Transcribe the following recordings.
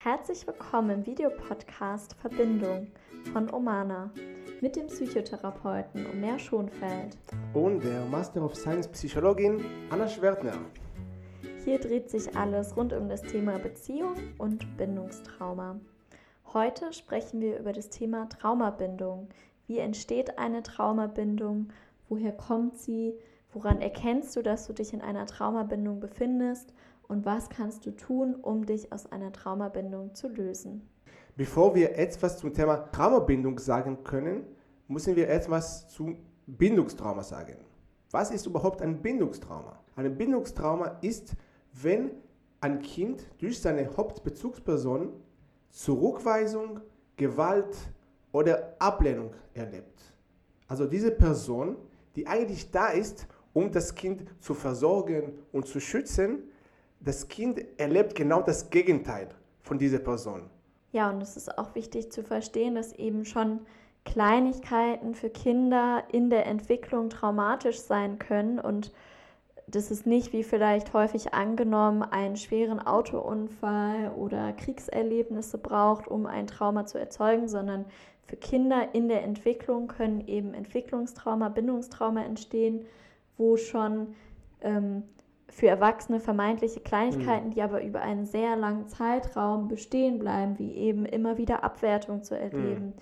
Herzlich willkommen im Videopodcast Verbindung von Omana mit dem Psychotherapeuten Omer Schonfeld und der Master of Science Psychologin Anna Schwertner. Hier dreht sich alles rund um das Thema Beziehung und Bindungstrauma. Heute sprechen wir über das Thema Traumabindung. Wie entsteht eine Traumabindung? Woher kommt sie? Woran erkennst du, dass du dich in einer Traumabindung befindest? Und was kannst du tun, um dich aus einer Traumabindung zu lösen. Bevor wir etwas zum Thema Traumabindung sagen können, müssen wir etwas zu Bindungstrauma sagen. Was ist überhaupt ein Bindungstrauma? Ein Bindungstrauma ist, wenn ein Kind durch seine Hauptbezugsperson Zurückweisung, Gewalt oder Ablehnung erlebt. Also diese Person, die eigentlich da ist, um das Kind zu versorgen und zu schützen, das Kind erlebt genau das Gegenteil von dieser Person. Ja, und es ist auch wichtig zu verstehen, dass eben schon Kleinigkeiten für Kinder in der Entwicklung traumatisch sein können und das ist nicht wie vielleicht häufig angenommen einen schweren Autounfall oder Kriegserlebnisse braucht, um ein Trauma zu erzeugen, sondern für Kinder in der Entwicklung können eben Entwicklungstrauma, Bindungstrauma entstehen, wo schon ähm, für Erwachsene vermeintliche Kleinigkeiten, mhm. die aber über einen sehr langen Zeitraum bestehen bleiben, wie eben immer wieder Abwertung zu erleben, mhm.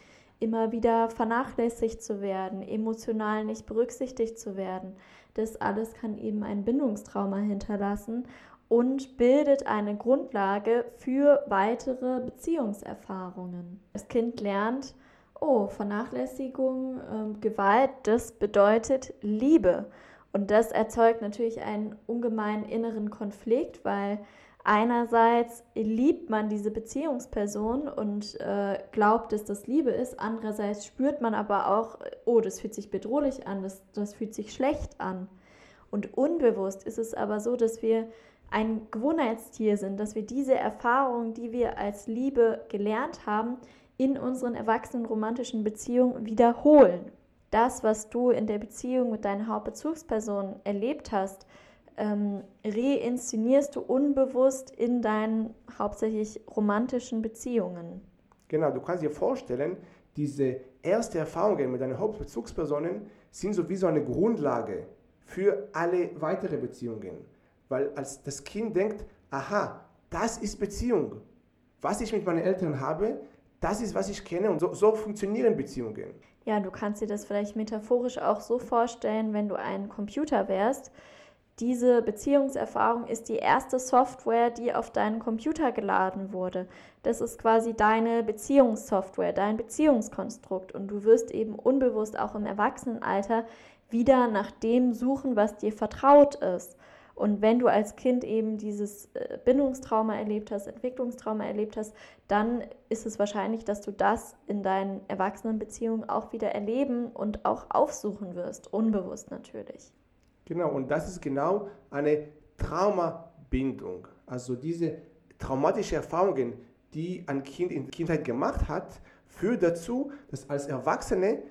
immer wieder vernachlässigt zu werden, emotional nicht berücksichtigt zu werden. Das alles kann eben ein Bindungstrauma hinterlassen und bildet eine Grundlage für weitere Beziehungserfahrungen. Das Kind lernt, oh, Vernachlässigung, äh, Gewalt, das bedeutet Liebe. Und das erzeugt natürlich einen ungemeinen inneren Konflikt, weil einerseits liebt man diese Beziehungsperson und äh, glaubt, dass das Liebe ist, andererseits spürt man aber auch, oh, das fühlt sich bedrohlich an, das, das fühlt sich schlecht an. Und unbewusst ist es aber so, dass wir ein Gewohnheitstier sind, dass wir diese Erfahrungen, die wir als Liebe gelernt haben, in unseren erwachsenen romantischen Beziehungen wiederholen das, was du in der Beziehung mit deiner Hauptbezugsperson erlebt hast, ähm, reinszenierst du unbewusst in deinen hauptsächlich romantischen Beziehungen. Genau, du kannst dir vorstellen, diese ersten Erfahrungen mit deinen Hauptbezugspersonen sind sowieso eine Grundlage für alle weitere Beziehungen. Weil als das Kind denkt, aha, das ist Beziehung. Was ich mit meinen Eltern habe, das ist, was ich kenne und so, so funktionieren Beziehungen. Ja, du kannst dir das vielleicht metaphorisch auch so vorstellen, wenn du ein Computer wärst. Diese Beziehungserfahrung ist die erste Software, die auf deinen Computer geladen wurde. Das ist quasi deine Beziehungssoftware, dein Beziehungskonstrukt. Und du wirst eben unbewusst auch im Erwachsenenalter wieder nach dem suchen, was dir vertraut ist. Und wenn du als Kind eben dieses äh, Bindungstrauma erlebt hast, Entwicklungstrauma erlebt hast, dann ist es wahrscheinlich, dass du das in deinen Erwachsenenbeziehungen auch wieder erleben und auch aufsuchen wirst, unbewusst natürlich. Genau, und das ist genau eine Traumabindung. Also diese traumatischen Erfahrungen, die ein Kind in der Kindheit gemacht hat, führt dazu, dass als Erwachsene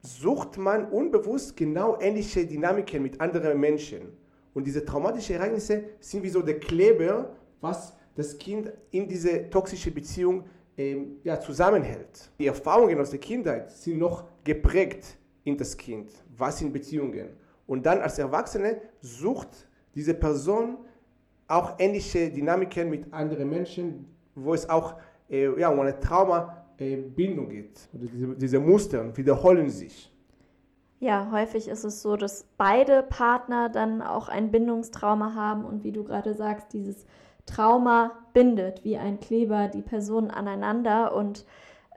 sucht man unbewusst genau ähnliche Dynamiken mit anderen Menschen. Und diese traumatischen Ereignisse sind wie so der Kleber, was das Kind in diese toxische Beziehung ähm, ja, zusammenhält. Die Erfahrungen aus der Kindheit sind noch geprägt in das Kind. Was sind Beziehungen? Und dann als Erwachsene sucht diese Person auch ähnliche Dynamiken mit anderen Menschen, wo es auch äh, ja, um eine Traumabindung geht. Oder diese, diese Muster wiederholen sich. Ja, häufig ist es so, dass beide Partner dann auch ein Bindungstrauma haben und wie du gerade sagst, dieses Trauma bindet wie ein Kleber die Personen aneinander und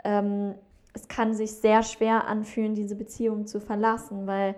ähm, es kann sich sehr schwer anfühlen, diese Beziehung zu verlassen, weil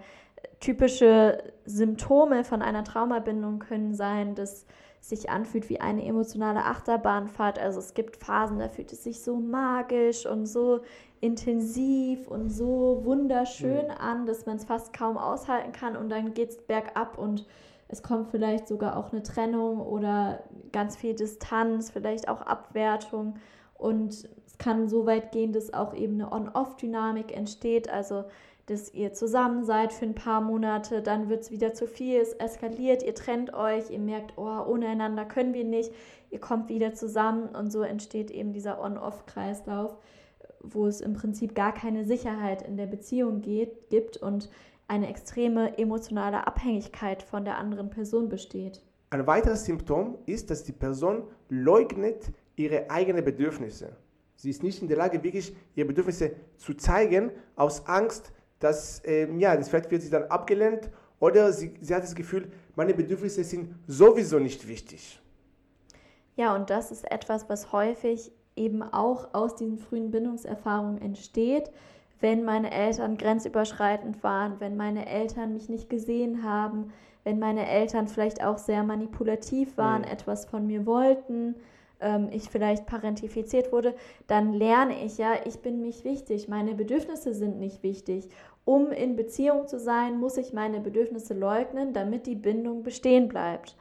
typische Symptome von einer Traumabindung können sein, dass sich anfühlt wie eine emotionale Achterbahnfahrt. Also es gibt Phasen, da fühlt es sich so magisch und so intensiv und so wunderschön mhm. an, dass man es fast kaum aushalten kann und dann geht es bergab und es kommt vielleicht sogar auch eine Trennung oder ganz viel Distanz, vielleicht auch Abwertung und kann so weit gehen, dass auch eben eine On-Off-Dynamik entsteht, also dass ihr zusammen seid für ein paar Monate, dann wird es wieder zu viel, es eskaliert, ihr trennt euch, ihr merkt, oh, ohne einander können wir nicht, ihr kommt wieder zusammen und so entsteht eben dieser On-Off-Kreislauf, wo es im Prinzip gar keine Sicherheit in der Beziehung geht, gibt und eine extreme emotionale Abhängigkeit von der anderen Person besteht. Ein weiteres Symptom ist, dass die Person leugnet ihre eigenen Bedürfnisse. Sie ist nicht in der Lage, wirklich ihre Bedürfnisse zu zeigen, aus Angst, dass, ähm, ja, das vielleicht wird sie dann abgelehnt oder sie, sie hat das Gefühl, meine Bedürfnisse sind sowieso nicht wichtig. Ja, und das ist etwas, was häufig eben auch aus diesen frühen Bindungserfahrungen entsteht, wenn meine Eltern grenzüberschreitend waren, wenn meine Eltern mich nicht gesehen haben, wenn meine Eltern vielleicht auch sehr manipulativ waren, mhm. etwas von mir wollten, ähm, ich vielleicht parentifiziert wurde, dann lerne ich ja, ich bin mich wichtig, meine Bedürfnisse sind nicht wichtig. Um in Beziehung zu sein, muss ich meine Bedürfnisse leugnen, damit die Bindung bestehen bleibt.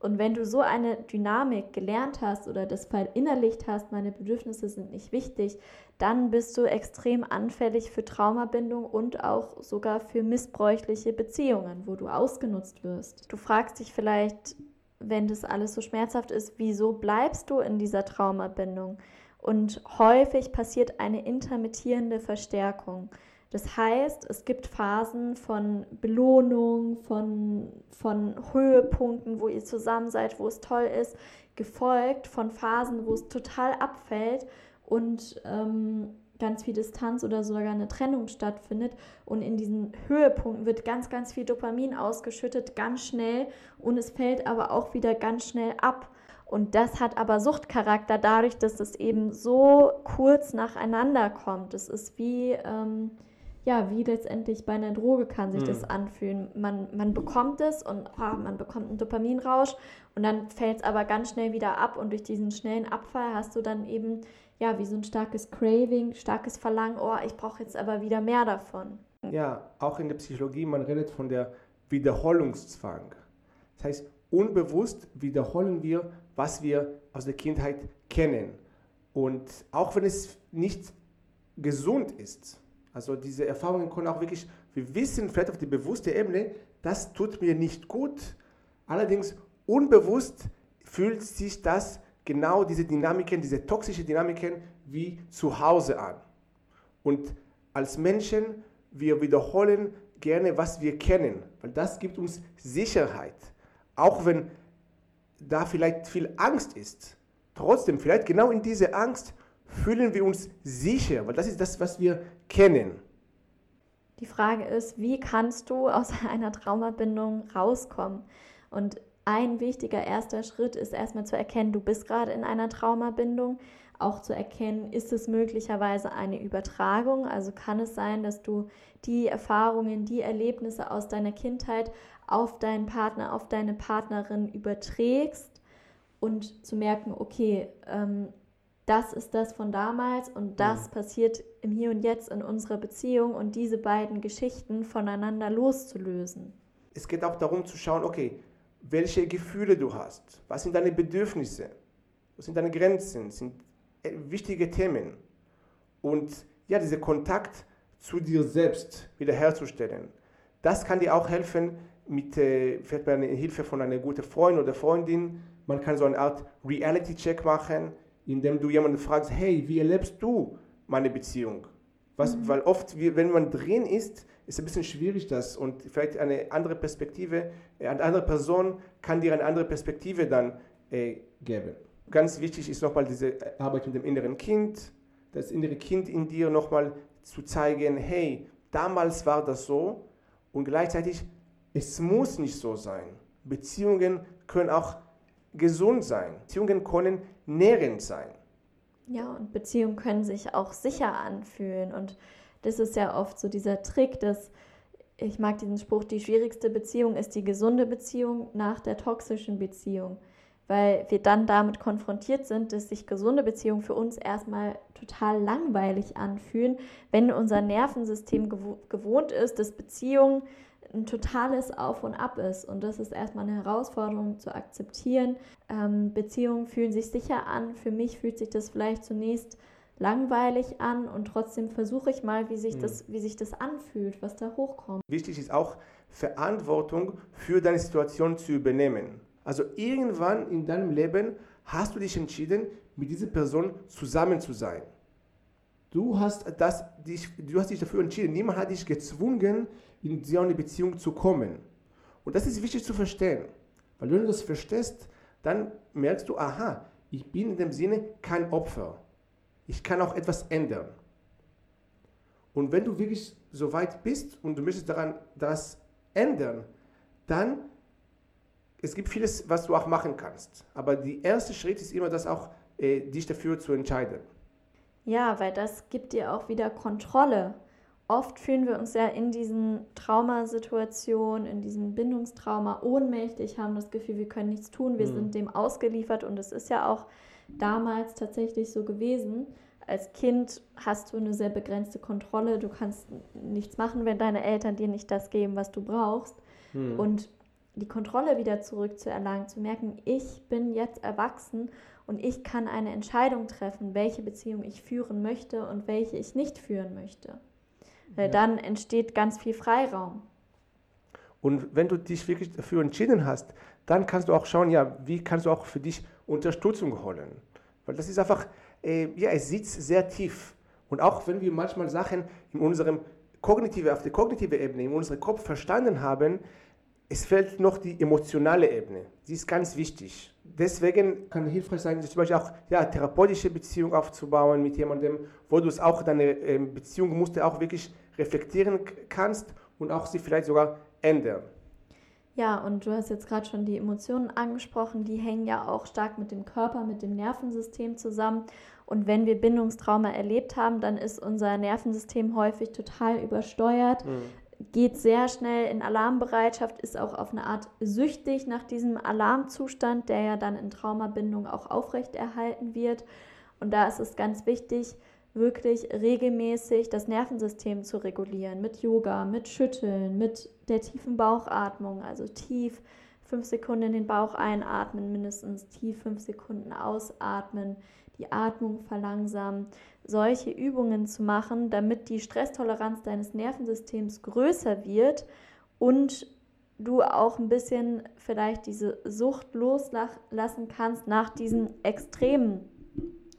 Und wenn du so eine Dynamik gelernt hast oder das verinnerlicht hast, meine Bedürfnisse sind nicht wichtig, dann bist du extrem anfällig für Traumabindung und auch sogar für missbräuchliche Beziehungen, wo du ausgenutzt wirst. Du fragst dich vielleicht, wenn das alles so schmerzhaft ist, wieso bleibst du in dieser Traumabindung? Und häufig passiert eine intermittierende Verstärkung. Das heißt, es gibt Phasen von Belohnung, von, von Höhepunkten, wo ihr zusammen seid, wo es toll ist, gefolgt von Phasen, wo es total abfällt und ähm, ganz viel Distanz oder sogar eine Trennung stattfindet. Und in diesen Höhepunkten wird ganz, ganz viel Dopamin ausgeschüttet, ganz schnell und es fällt aber auch wieder ganz schnell ab. Und das hat aber Suchtcharakter dadurch, dass es eben so kurz nacheinander kommt. Es ist wie... Ähm, ja, wie letztendlich bei einer Droge kann sich mhm. das anfühlen. Man, man bekommt es und oh, man bekommt einen Dopaminrausch und dann fällt es aber ganz schnell wieder ab und durch diesen schnellen Abfall hast du dann eben ja wie so ein starkes Craving, starkes Verlangen, oh, ich brauche jetzt aber wieder mehr davon. Ja, auch in der Psychologie, man redet von der Wiederholungszwang. Das heißt, unbewusst wiederholen wir, was wir aus der Kindheit kennen. Und auch wenn es nicht gesund ist, also diese Erfahrungen können auch wirklich, wir wissen vielleicht auf die bewusste Ebene, das tut mir nicht gut. Allerdings unbewusst fühlt sich das genau diese Dynamiken, diese toxische Dynamiken wie zu Hause an. Und als Menschen, wir wiederholen gerne, was wir kennen, weil das gibt uns Sicherheit. Auch wenn da vielleicht viel Angst ist. Trotzdem, vielleicht genau in dieser Angst fühlen wir uns sicher, weil das ist das, was wir kennen. Die Frage ist, wie kannst du aus einer Traumabindung rauskommen? Und ein wichtiger erster Schritt ist erstmal zu erkennen, du bist gerade in einer Traumabindung. Auch zu erkennen, ist es möglicherweise eine Übertragung? Also kann es sein, dass du die Erfahrungen, die Erlebnisse aus deiner Kindheit auf deinen Partner, auf deine Partnerin überträgst und zu merken, okay, ähm, das ist das von damals und das ja. passiert im Hier und Jetzt in unserer Beziehung und diese beiden Geschichten voneinander loszulösen. Es geht auch darum zu schauen, okay, welche Gefühle du hast, was sind deine Bedürfnisse, was sind deine Grenzen, sind äh, wichtige Themen und ja, dieser Kontakt zu dir selbst wiederherzustellen. Das kann dir auch helfen mit äh, vielleicht mit Hilfe von einer guten Freund oder Freundin. Man kann so eine Art Reality-Check machen indem du jemanden fragst, hey, wie erlebst du meine Beziehung? Was, mhm. Weil oft, wenn man drin ist, ist ein bisschen schwierig das und vielleicht eine andere Perspektive, eine andere Person kann dir eine andere Perspektive dann äh, geben. Ganz wichtig ist nochmal diese Arbeit mit dem inneren Kind, das innere Kind in dir nochmal zu zeigen, hey, damals war das so und gleichzeitig, es muss nicht so sein. Beziehungen können auch gesund sein. Beziehungen können nährend sein. Ja, und Beziehungen können sich auch sicher anfühlen. Und das ist ja oft so dieser Trick, dass ich mag diesen Spruch, die schwierigste Beziehung ist die gesunde Beziehung nach der toxischen Beziehung. Weil wir dann damit konfrontiert sind, dass sich gesunde Beziehungen für uns erstmal total langweilig anfühlen, wenn unser Nervensystem gewohnt ist, dass Beziehungen ein totales Auf und Ab ist. Und das ist erstmal eine Herausforderung zu akzeptieren. Ähm, Beziehungen fühlen sich sicher an. Für mich fühlt sich das vielleicht zunächst langweilig an und trotzdem versuche ich mal, wie sich, mhm. das, wie sich das anfühlt, was da hochkommt. Wichtig ist auch, Verantwortung für deine Situation zu übernehmen. Also irgendwann in deinem Leben hast du dich entschieden, mit dieser Person zusammen zu sein. Du hast, das, dich, du hast dich dafür entschieden. Niemand hat dich gezwungen, in so eine Beziehung zu kommen. Und das ist wichtig zu verstehen. Weil wenn du das verstehst, dann merkst du, aha, ich bin in dem Sinne kein Opfer. Ich kann auch etwas ändern. Und wenn du wirklich so weit bist und du möchtest daran das ändern, dann es gibt vieles, was du auch machen kannst. Aber der erste Schritt ist immer, das auch äh, dich dafür zu entscheiden. Ja, weil das gibt dir auch wieder Kontrolle. Oft fühlen wir uns ja in diesen Traumasituationen, in diesem Bindungstrauma ohnmächtig, haben das Gefühl, wir können nichts tun, wir mhm. sind dem ausgeliefert und es ist ja auch damals tatsächlich so gewesen. Als Kind hast du eine sehr begrenzte Kontrolle, du kannst nichts machen, wenn deine Eltern dir nicht das geben, was du brauchst. Mhm. Und die Kontrolle wieder zurückzuerlangen, zu merken, ich bin jetzt erwachsen und ich kann eine Entscheidung treffen, welche Beziehung ich führen möchte und welche ich nicht führen möchte. Weil ja. dann entsteht ganz viel Freiraum. Und wenn du dich wirklich dafür entschieden hast, dann kannst du auch schauen, ja, wie kannst du auch für dich Unterstützung holen. Weil das ist einfach, äh, ja, es sitzt sehr tief. Und auch wenn wir manchmal Sachen in unserem kognitive, auf der kognitiven Ebene, in unserem Kopf verstanden haben, es fehlt noch die emotionale Ebene. Die ist ganz wichtig. Deswegen kann es hilfreich sein, zum Beispiel auch ja, therapeutische Beziehung aufzubauen mit jemandem, wo du es auch deine ähm, Beziehung musst auch wirklich reflektieren kannst und auch sie vielleicht sogar ändern. Ja, und du hast jetzt gerade schon die Emotionen angesprochen, die hängen ja auch stark mit dem Körper, mit dem Nervensystem zusammen. Und wenn wir Bindungstrauma erlebt haben, dann ist unser Nervensystem häufig total übersteuert. Mhm geht sehr schnell in Alarmbereitschaft, ist auch auf eine Art süchtig nach diesem Alarmzustand, der ja dann in Traumabindung auch aufrechterhalten wird. Und da ist es ganz wichtig, wirklich regelmäßig das Nervensystem zu regulieren mit Yoga, mit Schütteln, mit der tiefen Bauchatmung, also tief fünf Sekunden in den Bauch einatmen, mindestens tief fünf Sekunden ausatmen, die Atmung verlangsamen, solche Übungen zu machen, damit die Stresstoleranz deines Nervensystems größer wird und du auch ein bisschen vielleicht diese Sucht loslassen kannst nach diesen Extremen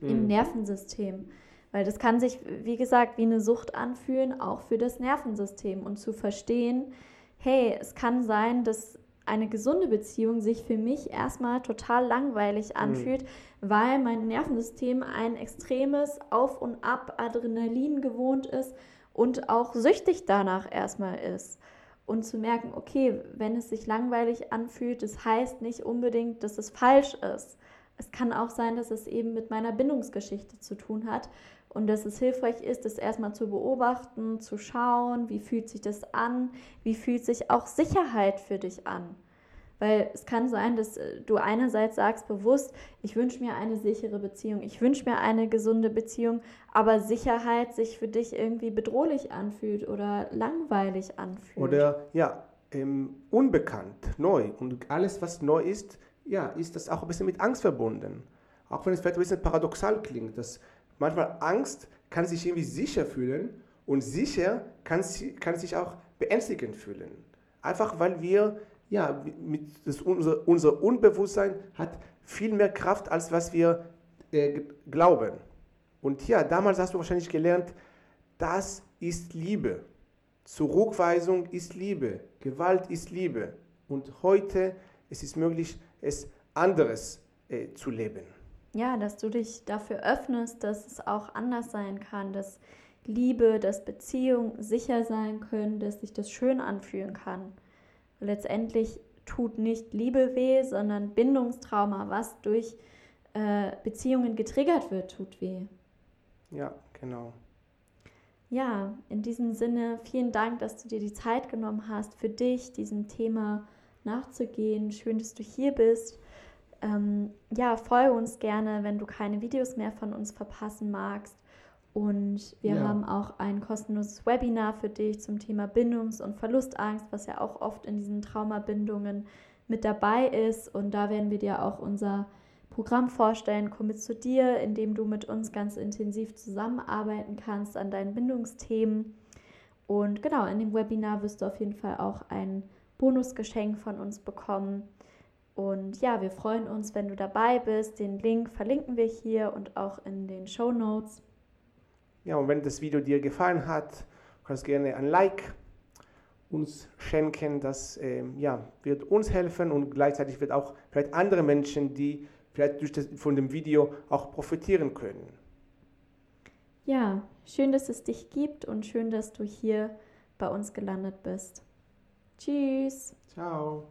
mhm. im Nervensystem. Weil das kann sich, wie gesagt, wie eine Sucht anfühlen, auch für das Nervensystem. Und zu verstehen, hey, es kann sein, dass eine gesunde Beziehung sich für mich erstmal total langweilig mhm. anfühlt, mhm. weil mein Nervensystem ein extremes Auf und Ab Adrenalin gewohnt ist und auch süchtig danach erstmal ist. Und zu merken, okay, wenn es sich langweilig anfühlt, das heißt nicht unbedingt, dass es falsch ist. Es kann auch sein, dass es eben mit meiner Bindungsgeschichte zu tun hat und dass es hilfreich ist, das erstmal zu beobachten, zu schauen, wie fühlt sich das an, wie fühlt sich auch Sicherheit für dich an. Weil es kann sein, dass äh, du einerseits sagst bewusst, ich wünsche mir eine sichere Beziehung, ich wünsche mir eine gesunde Beziehung, aber Sicherheit sich für dich irgendwie bedrohlich anfühlt oder langweilig anfühlt. Oder ja, ähm, unbekannt, neu. Und alles, was neu ist, ja, ist das auch ein bisschen mit Angst verbunden. Auch wenn es vielleicht ein bisschen paradoxal klingt, dass manchmal Angst kann sich irgendwie sicher fühlen und sicher kann, kann sich auch beängstigend fühlen. Einfach weil wir, ja, mit das, unser, unser Unbewusstsein hat viel mehr Kraft, als was wir äh, glauben. Und ja, damals hast du wahrscheinlich gelernt, das ist Liebe. Zurückweisung ist Liebe. Gewalt ist Liebe. Und heute es ist möglich, es anderes äh, zu leben ja, dass du dich dafür öffnest, dass es auch anders sein kann, dass Liebe, dass Beziehungen sicher sein können, dass sich das schön anfühlen kann. Letztendlich tut nicht Liebe weh, sondern Bindungstrauma, was durch äh, Beziehungen getriggert wird, tut weh. Ja, genau. Ja, in diesem Sinne, vielen Dank, dass du dir die Zeit genommen hast, für dich diesem Thema nachzugehen. Schön, dass du hier bist. Ähm, ja, folge uns gerne, wenn du keine Videos mehr von uns verpassen magst. Und wir ja. haben auch ein kostenloses Webinar für dich zum Thema Bindungs- und Verlustangst, was ja auch oft in diesen Traumabindungen mit dabei ist. Und da werden wir dir auch unser Programm vorstellen. Komm mit zu dir, indem du mit uns ganz intensiv zusammenarbeiten kannst an deinen Bindungsthemen. Und genau, in dem Webinar wirst du auf jeden Fall auch ein Bonusgeschenk von uns bekommen. Und ja, wir freuen uns, wenn du dabei bist. Den Link verlinken wir hier und auch in den Show Notes. Ja, und wenn das Video dir gefallen hat, kannst du gerne ein Like uns schenken. Das ähm, ja, wird uns helfen und gleichzeitig wird auch vielleicht andere Menschen, die vielleicht durch das, von dem Video auch profitieren können. Ja, schön, dass es dich gibt und schön, dass du hier bei uns gelandet bist. Tschüss. Ciao.